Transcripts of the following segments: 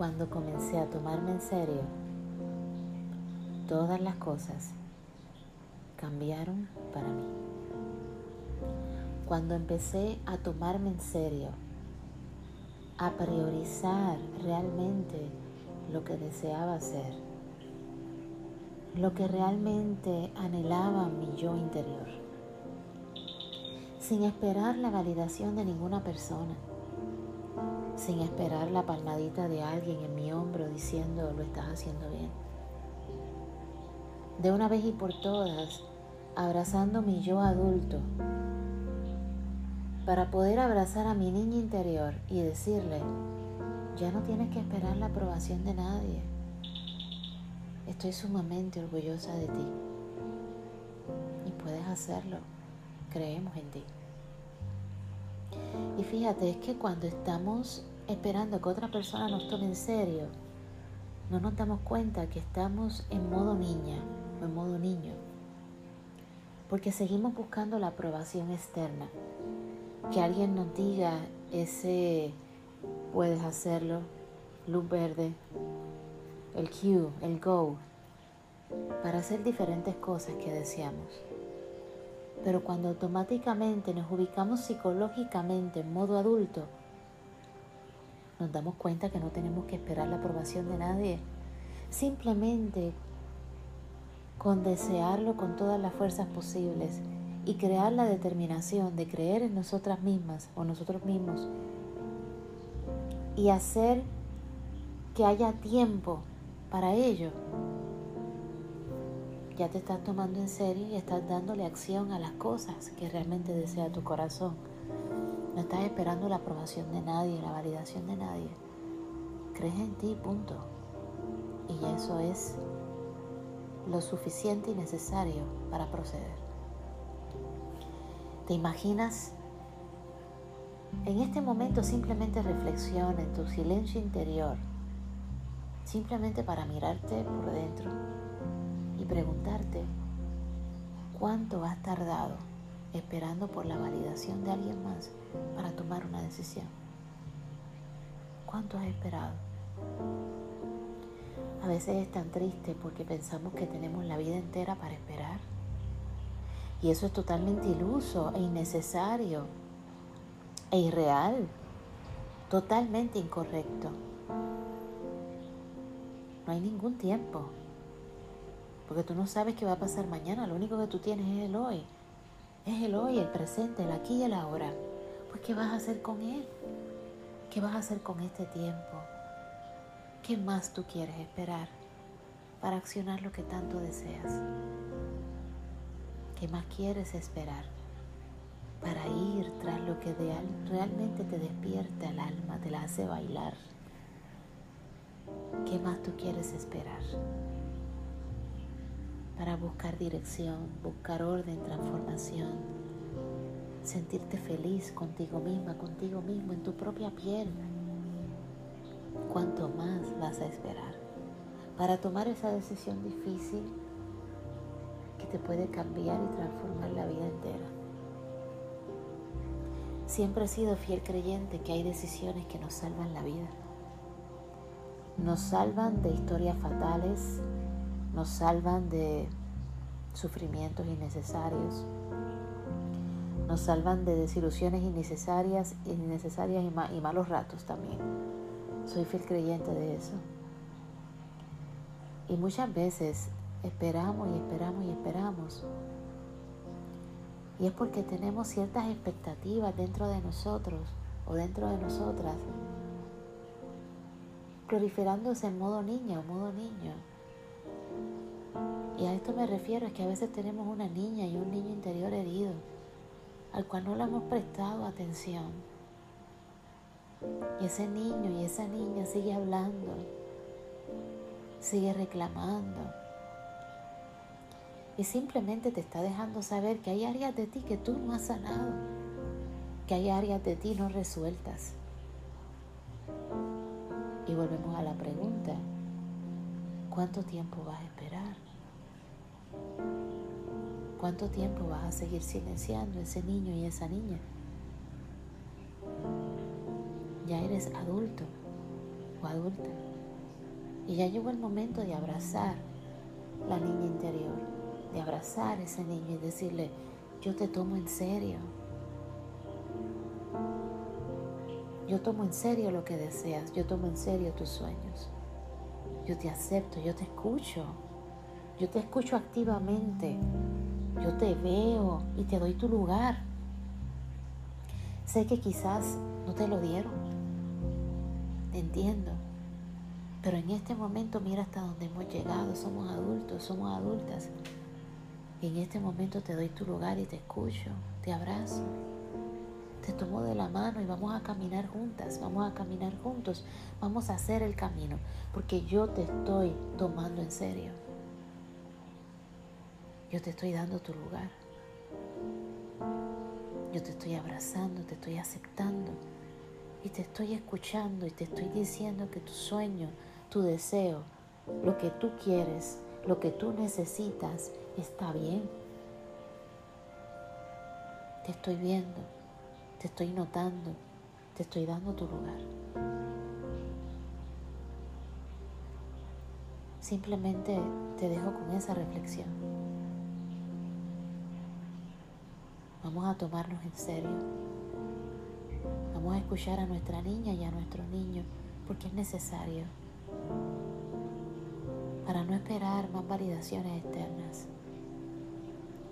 Cuando comencé a tomarme en serio, todas las cosas cambiaron para mí. Cuando empecé a tomarme en serio, a priorizar realmente lo que deseaba hacer, lo que realmente anhelaba mi yo interior, sin esperar la validación de ninguna persona, sin esperar la palmadita de alguien en mi hombro diciendo lo estás haciendo bien. De una vez y por todas, abrazando mi yo adulto, para poder abrazar a mi niña interior y decirle, ya no tienes que esperar la aprobación de nadie. Estoy sumamente orgullosa de ti. Y puedes hacerlo. Creemos en ti. Y fíjate, es que cuando estamos esperando que otra persona nos tome en serio, no nos damos cuenta que estamos en modo niña o en modo niño. Porque seguimos buscando la aprobación externa. Que alguien nos diga ese puedes hacerlo, luz verde, el cue, el go, para hacer diferentes cosas que deseamos. Pero cuando automáticamente nos ubicamos psicológicamente en modo adulto, nos damos cuenta que no tenemos que esperar la aprobación de nadie. Simplemente con desearlo con todas las fuerzas posibles y crear la determinación de creer en nosotras mismas o nosotros mismos y hacer que haya tiempo para ello, ya te estás tomando en serio y estás dándole acción a las cosas que realmente desea tu corazón. No estás esperando la aprobación de nadie, la validación de nadie. Crees en ti, punto. Y eso es lo suficiente y necesario para proceder. ¿Te imaginas en este momento simplemente reflexiona en tu silencio interior, simplemente para mirarte por dentro y cuánto has tardado esperando por la validación de alguien más para tomar una decisión. ¿Cuánto has esperado? A veces es tan triste porque pensamos que tenemos la vida entera para esperar. Y eso es totalmente iluso e innecesario e irreal, totalmente incorrecto. No hay ningún tiempo, porque tú no sabes qué va a pasar mañana, lo único que tú tienes es el hoy, es el hoy, el presente, el aquí y el ahora. Pues ¿qué vas a hacer con él? ¿Qué vas a hacer con este tiempo? ¿Qué más tú quieres esperar para accionar lo que tanto deseas? ¿Qué más quieres esperar? para ir tras lo que realmente te despierta el alma, te la hace bailar. ¿Qué más tú quieres esperar? Para buscar dirección, buscar orden, transformación, sentirte feliz contigo misma, contigo mismo, en tu propia piel. ¿Cuánto más vas a esperar para tomar esa decisión difícil que te puede cambiar y transformar la vida entera? Siempre he sido fiel creyente que hay decisiones que nos salvan la vida. Nos salvan de historias fatales, nos salvan de sufrimientos innecesarios, nos salvan de desilusiones innecesarias, innecesarias y, malos ratos también. Soy fiel creyente de eso. Y muchas veces esperamos y esperamos y esperamos y es porque tenemos ciertas expectativas dentro de nosotros o dentro de nosotras, proliferándose en modo niña o modo niño. Y a esto me refiero, es que a veces tenemos una niña y un niño interior herido, al cual no le hemos prestado atención. Y ese niño y esa niña sigue hablando, sigue reclamando, y simplemente te está dejando saber que hay áreas de ti que tú no has sanado, que hay áreas de ti no resueltas. Y volvemos a la pregunta, ¿cuánto tiempo vas a esperar? ¿Cuánto tiempo vas a seguir silenciando ese niño y esa niña? Ya eres adulto o adulta. Y ya llegó el momento de abrazar la niña interior, de abrazar a ese niño y decirle, yo te tomo en serio. Yo tomo en serio lo que deseas, yo tomo en serio tus sueños. Yo te acepto, yo te escucho. Yo te escucho activamente. Yo te veo y te doy tu lugar. Sé que quizás no te lo dieron. Te entiendo. Pero en este momento mira hasta dónde hemos llegado. Somos adultos, somos adultas. Y en este momento te doy tu lugar y te escucho, te abrazo. Te tomo de la mano y vamos a caminar juntas, vamos a caminar juntos, vamos a hacer el camino, porque yo te estoy tomando en serio. Yo te estoy dando tu lugar. Yo te estoy abrazando, te estoy aceptando y te estoy escuchando y te estoy diciendo que tu sueño, tu deseo, lo que tú quieres, lo que tú necesitas, está bien. Te estoy viendo, te estoy notando, te estoy dando tu lugar. Simplemente te dejo con esa reflexión. Vamos a tomarnos en serio. Vamos a escuchar a nuestra niña y a nuestro niño porque es necesario para no esperar más validaciones externas,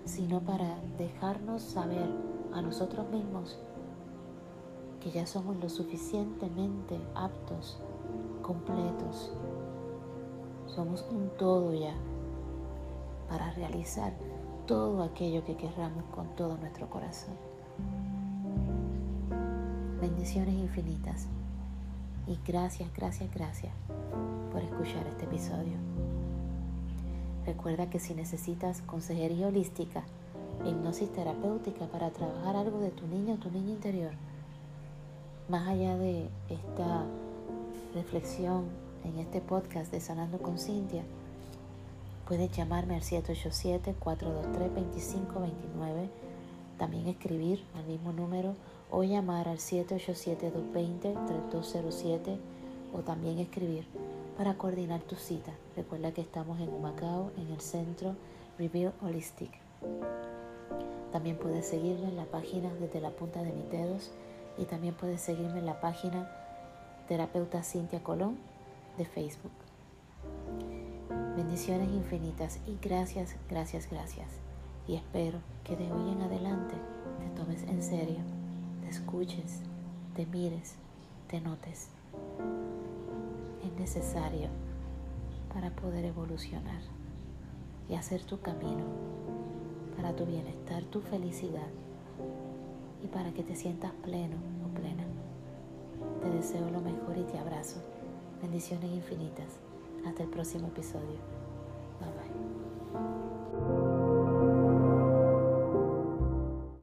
sino para dejarnos saber a nosotros mismos que ya somos lo suficientemente aptos, completos. Somos un todo ya para realizar todo aquello que querramos con todo nuestro corazón. Bendiciones infinitas y gracias, gracias, gracias por escuchar este episodio. Recuerda que si necesitas consejería holística, hipnosis terapéutica para trabajar algo de tu niño o tu niña interior, más allá de esta reflexión en este podcast de Sanando con Cintia, Puedes llamarme al 787-423-2529, también escribir al mismo número o llamar al 787-220-3207 o también escribir para coordinar tu cita. Recuerda que estamos en Macao, en el centro Reveal Holistic. También puedes seguirme en la página desde la punta de mis dedos y también puedes seguirme en la página Terapeuta Cintia Colón de Facebook. Bendiciones infinitas y gracias, gracias, gracias. Y espero que de hoy en adelante te tomes en serio, te escuches, te mires, te notes. Es necesario para poder evolucionar y hacer tu camino para tu bienestar, tu felicidad y para que te sientas pleno o plena. Te deseo lo mejor y te abrazo. Bendiciones infinitas. Hasta el próximo episodio. Bye bye.